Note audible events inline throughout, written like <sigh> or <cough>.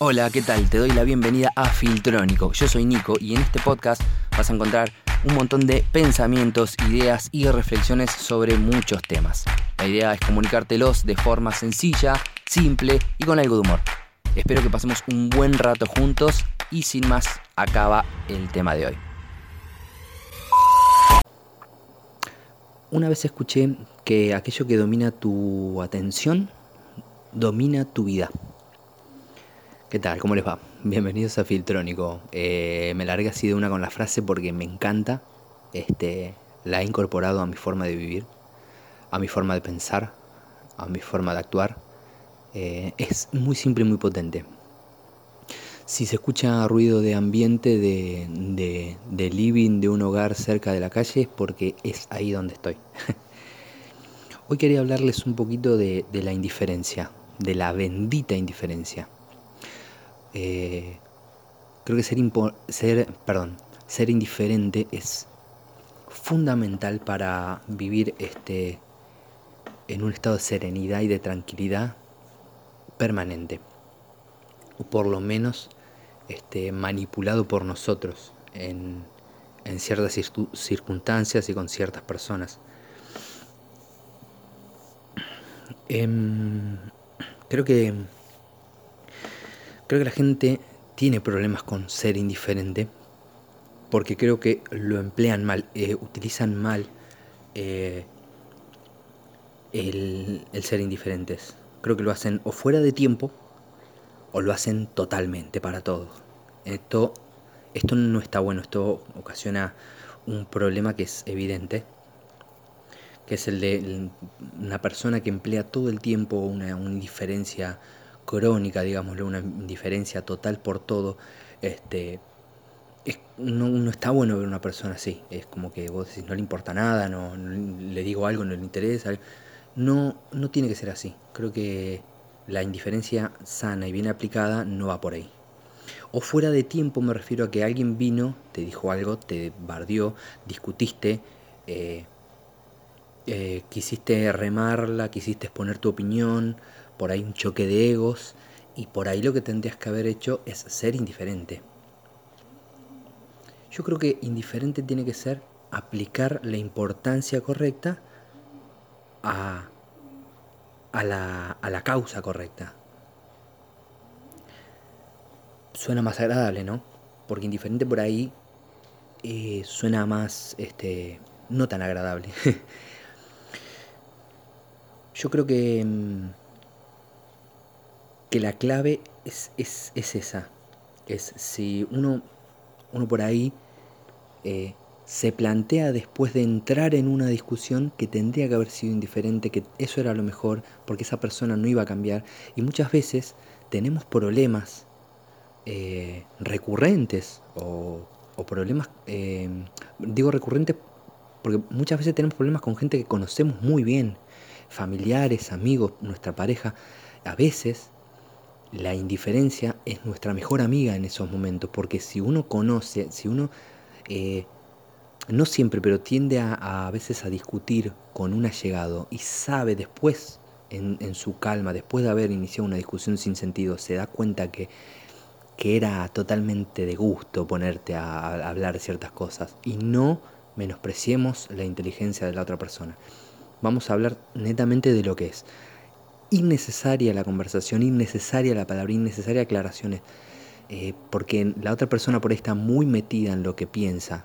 Hola, ¿qué tal? Te doy la bienvenida a Filtrónico. Yo soy Nico y en este podcast vas a encontrar un montón de pensamientos, ideas y reflexiones sobre muchos temas. La idea es comunicártelos de forma sencilla, simple y con algo de humor. Espero que pasemos un buen rato juntos y sin más acaba el tema de hoy. Una vez escuché que aquello que domina tu atención domina tu vida. ¿Qué tal? ¿Cómo les va? Bienvenidos a Filtrónico. Eh, me largué así de una con la frase porque me encanta. Este, la he incorporado a mi forma de vivir, a mi forma de pensar, a mi forma de actuar. Eh, es muy simple y muy potente. Si se escucha ruido de ambiente de, de, living de un hogar cerca de la calle es porque es ahí donde estoy. <laughs> Hoy quería hablarles un poquito de, de la indiferencia, de la bendita indiferencia. Eh, creo que ser, ser, perdón, ser indiferente es fundamental para vivir este, en un estado de serenidad y de tranquilidad permanente, o por lo menos este, manipulado por nosotros en, en ciertas circunstancias y con ciertas personas. Em, creo que Creo que la gente tiene problemas con ser indiferente porque creo que lo emplean mal, eh, utilizan mal eh, el, ser indiferentes. Creo que lo hacen o fuera de tiempo o lo hacen totalmente para todos. Esto, esto no está bueno, esto ocasiona un problema que es evidente, que es el de una persona que emplea todo el tiempo una indiferencia crónica, digámoslo, una indiferencia total por todo, este, no, está bueno ver una persona así. Es como que vos decís, no le importa nada, no, le digo algo, no le interesa. No, no tiene que ser así. Creo que la indiferencia sana y bien aplicada no va por ahí. O fuera de tiempo me refiero a que alguien vino, te dijo algo, te bardió, discutiste, eh, eh, quisiste remarla, quisiste exponer tu opinión, por ahí un choque de egos y por ahí lo que tendrías que haber hecho es ser indiferente. Yo creo que indiferente tiene que ser aplicar la importancia correcta a, a, la, a la causa correcta. Suena más agradable, ¿no? Porque indiferente por ahí eh, suena más, este, no tan agradable. <laughs> Yo creo que mm, que la clave es, es, esa. Es si uno, uno por ahí eh, se plantea después de entrar en una discusión que tendría que haber sido indiferente, que eso era lo mejor, porque esa persona no iba a cambiar. Y muchas veces tenemos problemas eh, recurrentes o, problemas, eh, digo recurrentes porque muchas veces tenemos problemas con gente que conocemos muy bien, familiares, amigos, nuestra pareja. A veces la indiferencia es nuestra mejor amiga en esos momentos, porque si uno conoce, si uno, eh, no siempre, pero tiende a, a, veces a discutir con un allegado y sabe después, en, en, su calma, después de haber iniciado una discusión sin sentido, se da cuenta que, que era totalmente de gusto ponerte a, a hablar ciertas cosas y no menospreciemos la inteligencia de la otra persona. Vamos a hablar netamente de lo que es innecesaria la conversación, innecesaria la palabra, innecesaria aclaraciones, eh, porque la otra persona por ahí está muy metida en lo que piensa.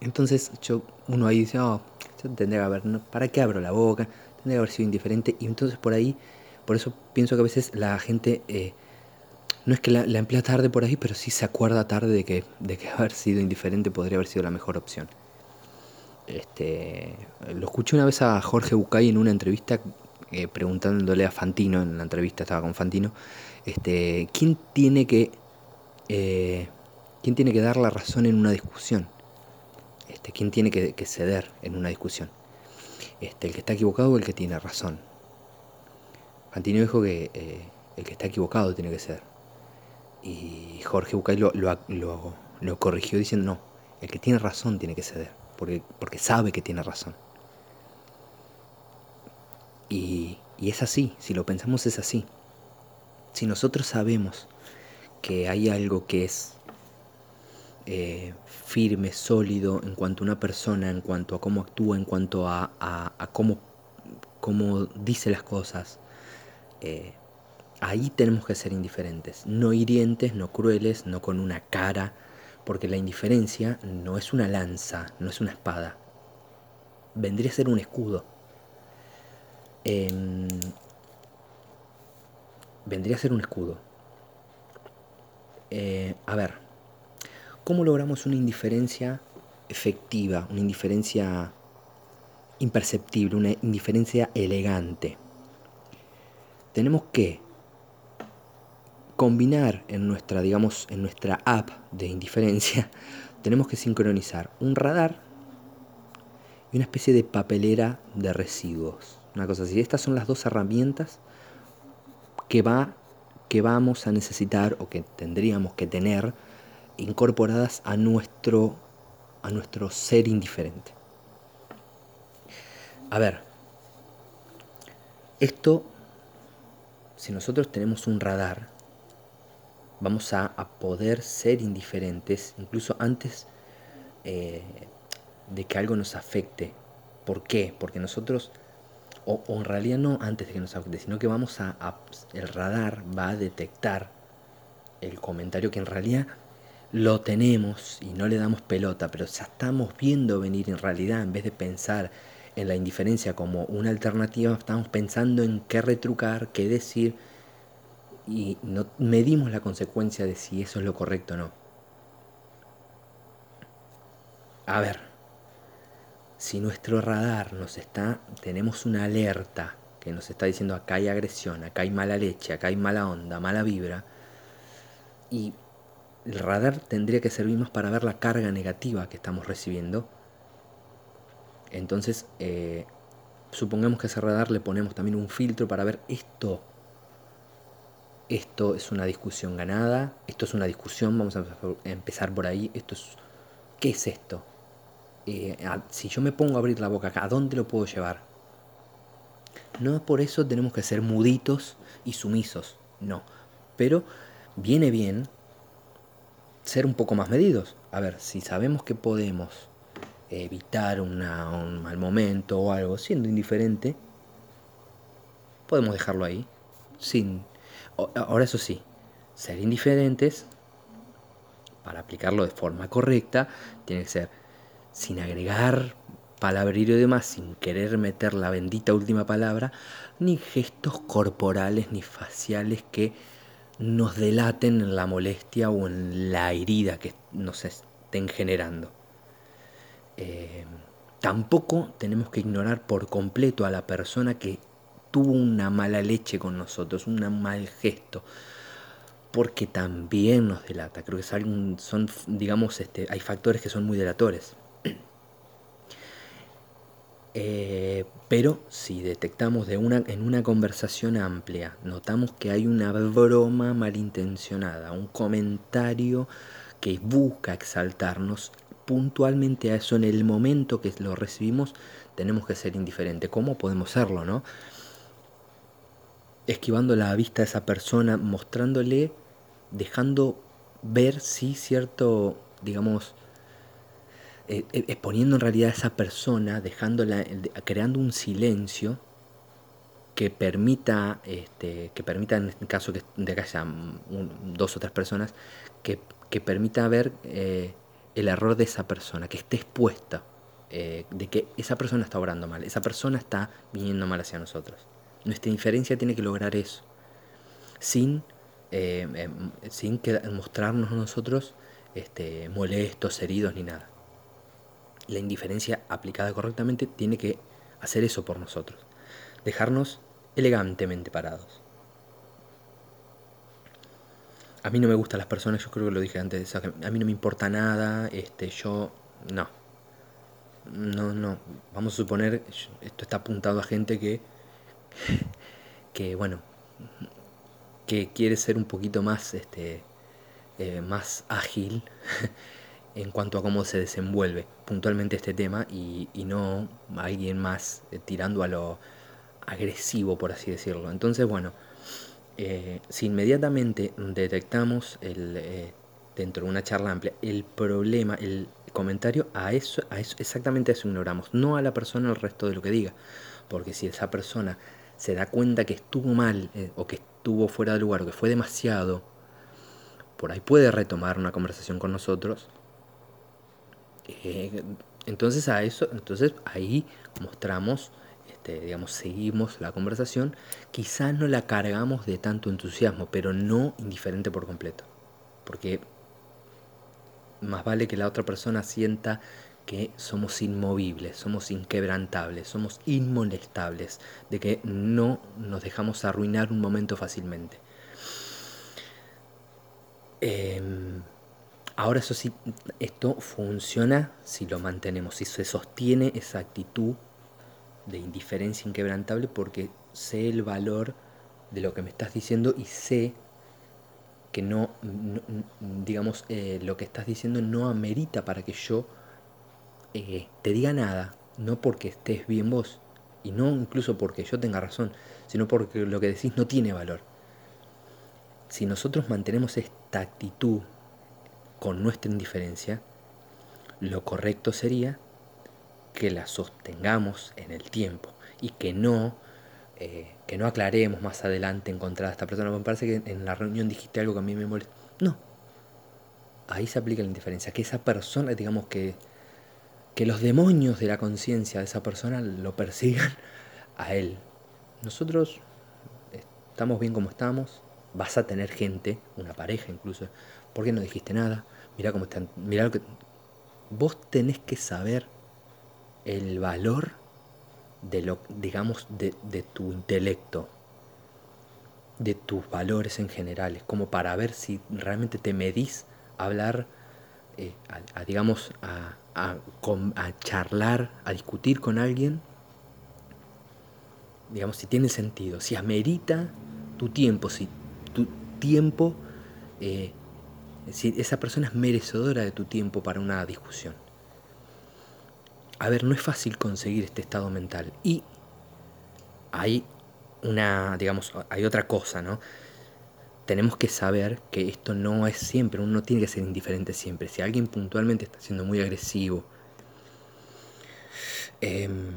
Entonces uno ahí dice, oh, tendría que haber, ¿para qué abro la boca? Tendría que haber sido indiferente. Y entonces por ahí, por eso pienso que a veces la gente, eh, no es que la, emplea tarde por ahí, pero sí se acuerda tarde de que, de que <laughs> haber sido indiferente podría haber sido la mejor opción. Este, lo escuché una vez a Jorge Bucay en una entrevista eh, preguntándole a Fantino, en la entrevista estaba con Fantino, este, ¿quién tiene que eh, quién tiene que dar la razón en una discusión? Este, ¿Quién tiene que, ceder en una discusión? Este, ¿El que está equivocado o el que tiene razón? Fantino dijo que eh, el que está equivocado tiene que ceder. Y Jorge Bucay lo, lo, corrigió diciendo, no, el que tiene razón tiene que ceder, porque, porque sabe que tiene razón. Y, es así, si lo pensamos es así. Si nosotros sabemos que hay algo que es eh, firme, sólido en cuanto a una persona, en cuanto a cómo actúa, en cuanto a, cómo, cómo, dice las cosas, eh, ahí tenemos que ser indiferentes, no hirientes, no crueles, no con una cara, porque la indiferencia no es una lanza, no es una espada, vendría a ser un escudo. Vendría a ser un escudo. Eh, a ver, ¿cómo logramos una indiferencia efectiva, una indiferencia imperceptible, una indiferencia elegante? Tenemos que combinar en nuestra, digamos, en nuestra app de indiferencia, <laughs> tenemos que sincronizar un radar y una especie de papelera de residuos. Una cosa así. Estas son las dos herramientas que, va, que vamos a necesitar o que tendríamos que tener incorporadas a nuestro, a nuestro ser indiferente. A ver, esto, si nosotros tenemos un radar, vamos a, poder ser indiferentes incluso antes eh, de que algo nos afecte. ¿Por qué? Porque nosotros, o, en realidad no antes de que nos afecte, sino que vamos a, el radar va a detectar el comentario que en realidad lo tenemos y no le damos pelota, pero ya estamos viendo venir en realidad, en vez de pensar en la indiferencia como una alternativa, estamos pensando en qué retrucar, qué decir, y no medimos la consecuencia de si eso es lo correcto o no. A ver, si nuestro radar nos está, tenemos una alerta que nos está diciendo acá hay agresión, acá hay mala leche, acá hay mala onda, mala vibra, y el radar tendría que servirnos para ver la carga negativa que estamos recibiendo, entonces eh, supongamos que a ese radar le ponemos también un filtro para ver esto, esto es una discusión ganada, esto es una discusión, vamos a empezar por ahí, esto es, ¿qué es esto? Eh, si yo me pongo a abrir la boca acá, ¿a dónde lo puedo llevar? No por eso tenemos que ser muditos y sumisos, no. Pero viene bien ser un poco más medidos. A ver, si sabemos que podemos evitar un mal momento o algo siendo indiferente, podemos dejarlo ahí. Sin. Ahora, eso sí, ser indiferentes, para aplicarlo de forma correcta, tiene que ser sin agregar palabrerío y demás, sin querer meter la bendita última palabra, ni gestos corporales ni faciales que nos delaten en la molestia o en la herida que nos estén generando. Eh, tampoco tenemos que ignorar por completo a la persona que tuvo una mala leche con nosotros, un mal gesto, porque también nos delata. Creo que son, digamos, este, hay factores que son muy delatores. Eh, pero si detectamos de una, en una conversación amplia, notamos que hay una broma malintencionada, un comentario que busca exaltarnos, puntualmente a eso en el momento que lo recibimos, tenemos que ser indiferentes. ¿Cómo podemos serlo, no? Esquivando la vista a esa persona, mostrándole, dejando ver si cierto, digamos, eh, eh, exponiendo en realidad a esa persona, dejándola, creando un silencio que permita, este, que permita en este caso que de acá sean dos o tres personas, que, permita ver eh, el error de esa persona, que esté expuesta, de que esa persona está obrando mal, esa persona está viniendo mal hacia nosotros. Nuestra inferencia tiene que lograr eso, sin, em, sin mostrarnos nosotros este, molestos, heridos ni nada la indiferencia aplicada correctamente tiene que hacer eso por nosotros, dejarnos elegantemente parados. A mí no me gustan las personas, yo creo que lo dije antes, a mí no me importa nada, este, yo no. No, no, vamos a suponer, esto está apuntado a gente que, que bueno, que quiere ser un poquito más, este, eh, más ágil en cuanto a cómo se desenvuelve puntualmente este tema y, no alguien más eh, tirando a lo agresivo, por así decirlo. Entonces, bueno, eh, si inmediatamente detectamos el, eh, dentro de una charla amplia el problema, el comentario, a eso, a eso, exactamente eso ignoramos, no a la persona el resto de lo que diga. Porque si esa persona se da cuenta que estuvo mal o que estuvo fuera de lugar o que fue demasiado, por ahí puede retomar una conversación con nosotros. Eh, entonces a eso, entonces ahí mostramos, este, digamos, seguimos la conversación. Quizás no la cargamos de tanto entusiasmo, pero no indiferente por completo. Porque más vale que la otra persona sienta que somos inmovibles, somos inquebrantables, somos inmolestables, de que no nos dejamos arruinar un momento fácilmente. Em, ahora eso sí, esto funciona si lo mantenemos, si se sostiene esa actitud de indiferencia inquebrantable porque sé el valor de lo que me estás diciendo y sé que no, digamos, eh, lo que estás diciendo no amerita para que yo eh, te diga nada, no porque estés bien vos, y no incluso porque yo tenga razón, sino porque lo que decís no tiene valor. Si nosotros mantenemos esta actitud con nuestra indiferencia, lo correcto sería que la sostengamos en el tiempo y que no, eh, que no aclaremos más adelante encontrar a esta persona. Me parece que en la reunión dijiste algo que a mí me molesta. No. Ahí se aplica la indiferencia. Que esa persona, digamos que que los demonios de la conciencia de esa persona lo persigan a él. Nosotros estamos bien como estamos, vas a tener gente, una pareja incluso, ¿por qué no dijiste nada? Mira cómo están, mira lo que vos tenés que saber el valor de lo digamos de, de tu intelecto, de tus valores en general, como para ver si realmente te medís hablar eh, digamos, a, a, charlar, a discutir con alguien, digamos, si tiene sentido, si amerita tu tiempo, si tu tiempo, eh, esa persona es merecedora de tu tiempo para una discusión. A ver, no es fácil conseguir este estado mental. Y hay una, digamos, hay otra cosa, ¿no? tenemos que saber que esto no es siempre, uno tiene que ser indiferente siempre. Si alguien puntualmente está siendo muy agresivo, em,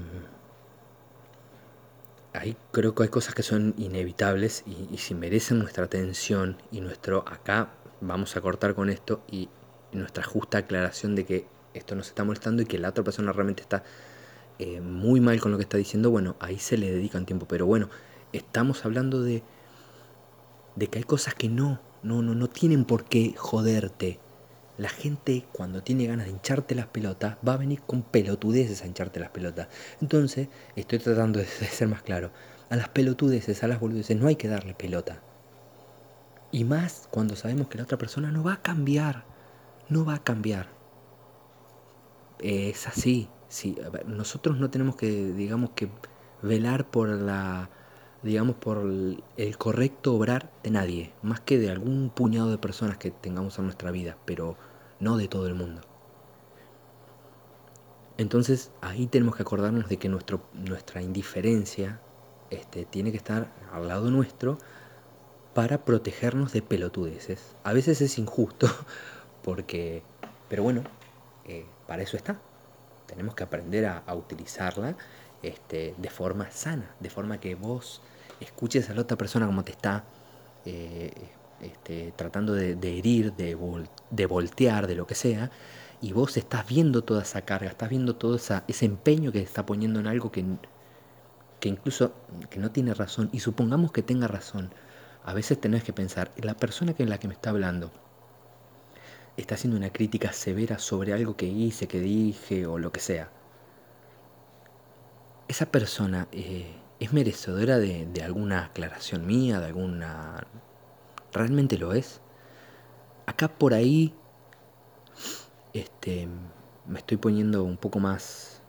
ahí creo que hay cosas que son inevitables y, si merecen nuestra atención y nuestro acá vamos a cortar con esto y nuestra justa aclaración de que esto nos está molestando y que la otra persona realmente está eh, muy mal con lo que está diciendo, bueno, ahí se le dedican tiempo. Pero bueno, estamos hablando de de que hay cosas que no, no, no, no tienen por qué joderte. La gente cuando tiene ganas de hincharte las pelotas va a venir con pelotudeces a hincharte las pelotas. Entonces, estoy tratando de <laughs> ser más claro. A las pelotudeces, a las boludeces, no hay que darle pelota. Y más cuando sabemos que la otra persona no va a cambiar. No va a cambiar. Es así. Sí. Nosotros no tenemos que, digamos que, velar por la digamos, por el correcto obrar de nadie, más que de algún puñado de personas que tengamos en nuestra vida, pero no de todo el mundo. Entonces ahí tenemos que acordarnos de que nuestro, nuestra indiferencia este, tiene que estar al lado nuestro para protegernos de pelotudeces. A veces es injusto, <laughs> porque, pero bueno, eh, para eso está. Tenemos que aprender a, utilizarla este, de forma sana, de forma que vos escuches a la otra persona como te está eh, este, tratando de, herir, de, de, voltear, de lo que sea, y vos estás viendo toda esa carga, estás viendo todo ese empeño que está poniendo en algo que, que incluso que no tiene razón, y supongamos que tenga razón, a veces tenés que pensar, la persona que la que me está hablando está haciendo una crítica severa sobre algo que hice, que dije o lo que sea. Esa persona eh, ¿Es merecedora de, alguna aclaración mía, de alguna... ¿Realmente lo es? Acá por ahí este, me estoy poniendo un poco más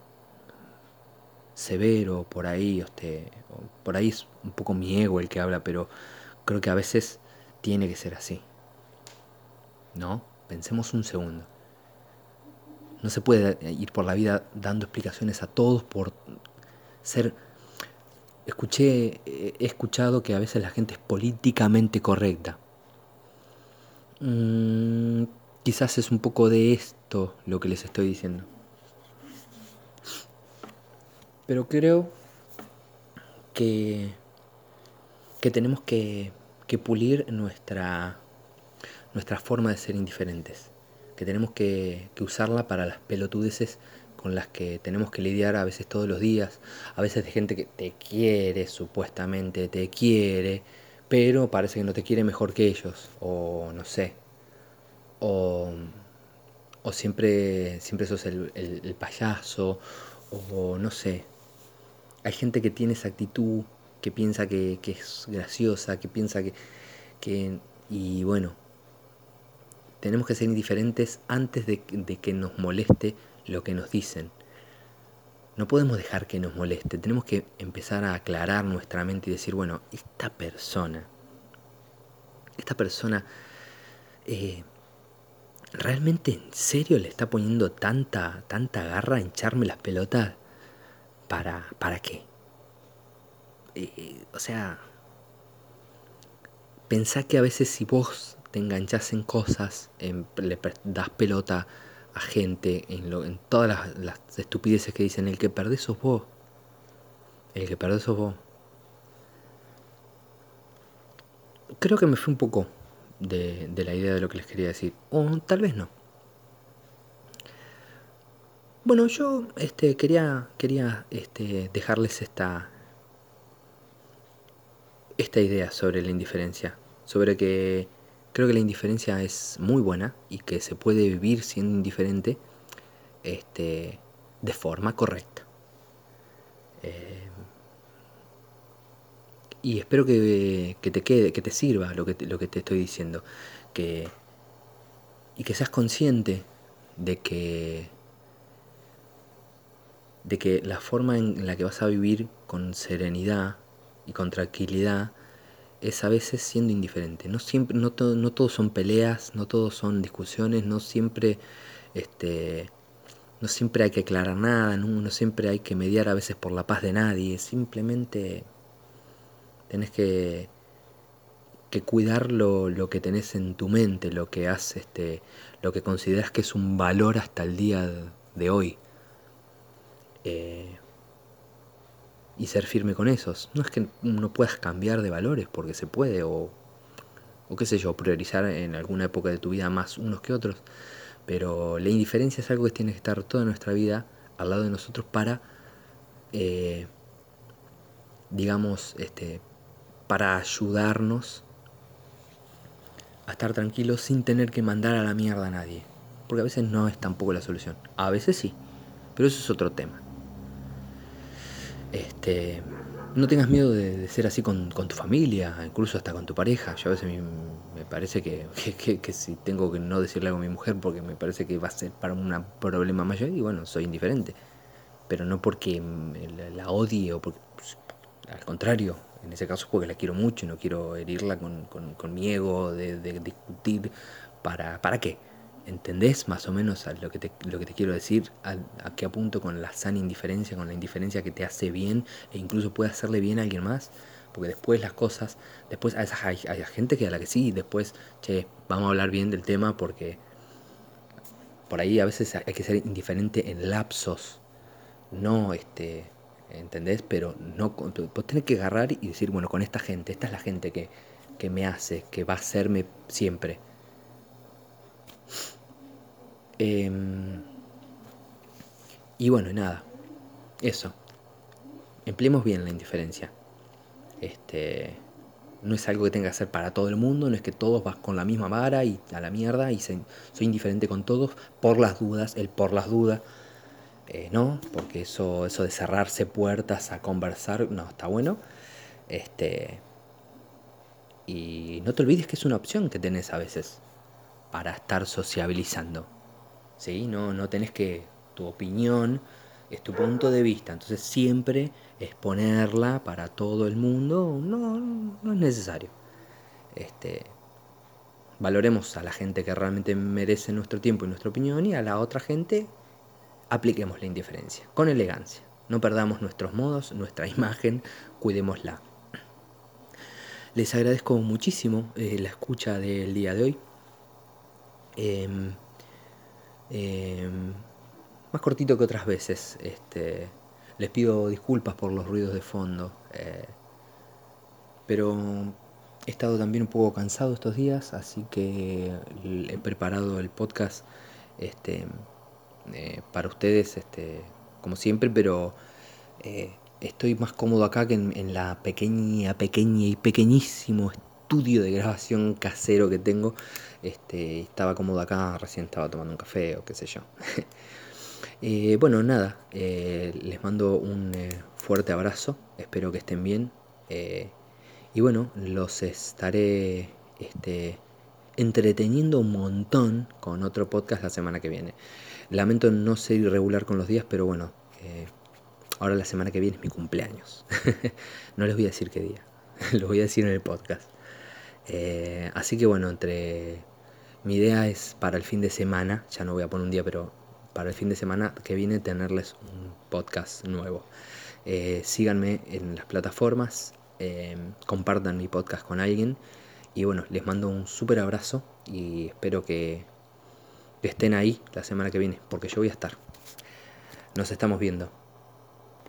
severo, por ahí, este, por ahí es un poco mi ego el que habla, pero creo que a veces tiene que ser así. ¿No? Pensemos un segundo. No se puede ir por la vida dando explicaciones a todos por ser escuché, he escuchado que a veces la gente es políticamente correcta. Mm, quizás es un poco de esto lo que les estoy diciendo. Pero creo que, que tenemos que, pulir nuestra, forma de ser indiferentes. Que tenemos que, que usarla para las pelotudeces con las que tenemos que lidiar a veces todos los días, a veces de gente que te quiere, supuestamente te quiere, pero parece que no te quiere mejor que ellos, o no sé, o, o siempre, siempre sos el, el, payaso, o no sé. Hay gente que tiene esa actitud, que piensa que, que es graciosa, que piensa que, que... Y bueno, tenemos que ser indiferentes antes de, de que nos moleste lo que nos dicen. No podemos dejar que nos moleste, tenemos que empezar a aclarar nuestra mente y decir, bueno, esta persona, esta persona, eh, ¿realmente en serio le está poniendo tanta, tanta garra a hincharme las pelotas? ¿Para, para qué? Eh, o sea, pensá que a veces si vos te enganchás en cosas, le das pelota a gente en, lo, en todas las, estupideces que dicen, el que perdés sos vos. El que perdés sos vos. Creo que me fui un poco de, de la idea de lo que les quería decir. O tal vez no. Bueno, yo este, quería, quería este, dejarles esta, esta idea sobre la indiferencia. Sobre que Creo que la indiferencia es muy buena y que se puede vivir siendo indiferente este, de forma correcta. Eh, y espero que, te quede, que te sirva lo que lo que te estoy diciendo. Que, y que seas consciente de que, de que la forma en la que vas a vivir con serenidad y con tranquilidad es a veces siendo indiferente. No siempre, no, todo, no todos son peleas, no todos son discusiones, no siempre, este, no siempre hay que aclarar nada, no, siempre hay que mediar a veces por la paz de nadie. Simplemente tenés que, que cuidar lo, lo, que tenés en tu mente, lo que has, este, lo que consideras que es un valor hasta el día de hoy. Eh, y ser firme con esos. No es que no puedas cambiar de valores porque se puede o, o qué sé yo, priorizar en alguna época de tu vida más unos que otros, pero la indiferencia es algo que tiene que estar toda nuestra vida al lado de nosotros para, eh, digamos, este, para ayudarnos a estar tranquilos sin tener que mandar a la mierda a nadie. Porque a veces no es tampoco la solución. A veces sí. Pero eso es otro tema. Este, no tengas miedo de, ser así con, tu familia, incluso hasta con tu pareja. Yo a veces me, parece <laughs> que, que, si tengo que no decirle algo a mi mujer porque me parece que va a ser para un problema mayor, y bueno, soy indiferente. Pero no porque la, odie o porque, al contrario, en ese caso porque la quiero mucho y no quiero herirla con, con, mi ego de, de discutir. ¿Para, ¿Para qué? ¿Entendés más o menos lo que te, lo que te quiero decir? A, qué apunto con la sana indiferencia, con la indiferencia que te hace bien e incluso puede hacerle bien a alguien más? Porque después las cosas, después hay, hay, gente que a la que sí, después, che, vamos a hablar bien del tema porque por ahí a veces hay que ser indiferente en lapsos, no este, ¿entendés? Pero no, vos tenés que agarrar y decir, bueno, con esta gente, esta es la gente que, que me hace, que va a hacerme siempre Em, y bueno, nada, eso. Empleemos bien la indiferencia. Este, no es algo que tenga que hacer para todo el mundo, no es que todos vas con la misma vara y a la mierda y soy indiferente con todos por las dudas, el por las dudas. Eh, no, porque eso, eso de cerrarse puertas a conversar, no, está bueno. Este, y no te olvides que es una opción que tenés a veces para estar sociabilizando. ¿sí? No, no tenés que, tu opinión es tu punto de vista, entonces siempre exponerla para todo el mundo no, no es necesario. Este, valoremos a la gente que realmente merece nuestro tiempo y nuestra opinión y a la otra gente apliquemos la indiferencia, con elegancia, No perdamos nuestros modos, nuestra <laughs> imagen, cuidémosla. Les agradezco muchísimo eh, la escucha del día de hoy. Em, em, más cortito que otras veces. Este, les pido disculpas por los ruidos de fondo. Eh, pero he estado también un poco cansado estos días, así que he preparado el podcast este, eh, para ustedes, este, como siempre, pero eh, estoy más cómodo acá que en, la pequeña, pequeña y pequeñísimo estudio de grabación casero que tengo. Este, estaba cómodo acá, recién estaba tomando un café o qué sé yo. <laughs> Eh, bueno, nada, les mando un fuerte abrazo, espero que estén bien. y bueno, los estaré este, entreteniendo un montón con otro podcast la semana que viene. Lamento no ser irregular con los días, pero bueno, eh, ahora la semana que viene es mi cumpleaños. <laughs> no les voy a decir qué día, <laughs> lo voy a decir en el podcast. Eh, así que bueno, entre mi idea es para el fin de semana, ya no voy a poner un día, pero para el fin de semana que viene tenerles un podcast nuevo. Eh, síganme en las plataformas, compartan mi podcast con alguien y bueno, les mando un súper abrazo y espero que estén ahí la semana que viene, porque yo voy a estar. Nos estamos viendo.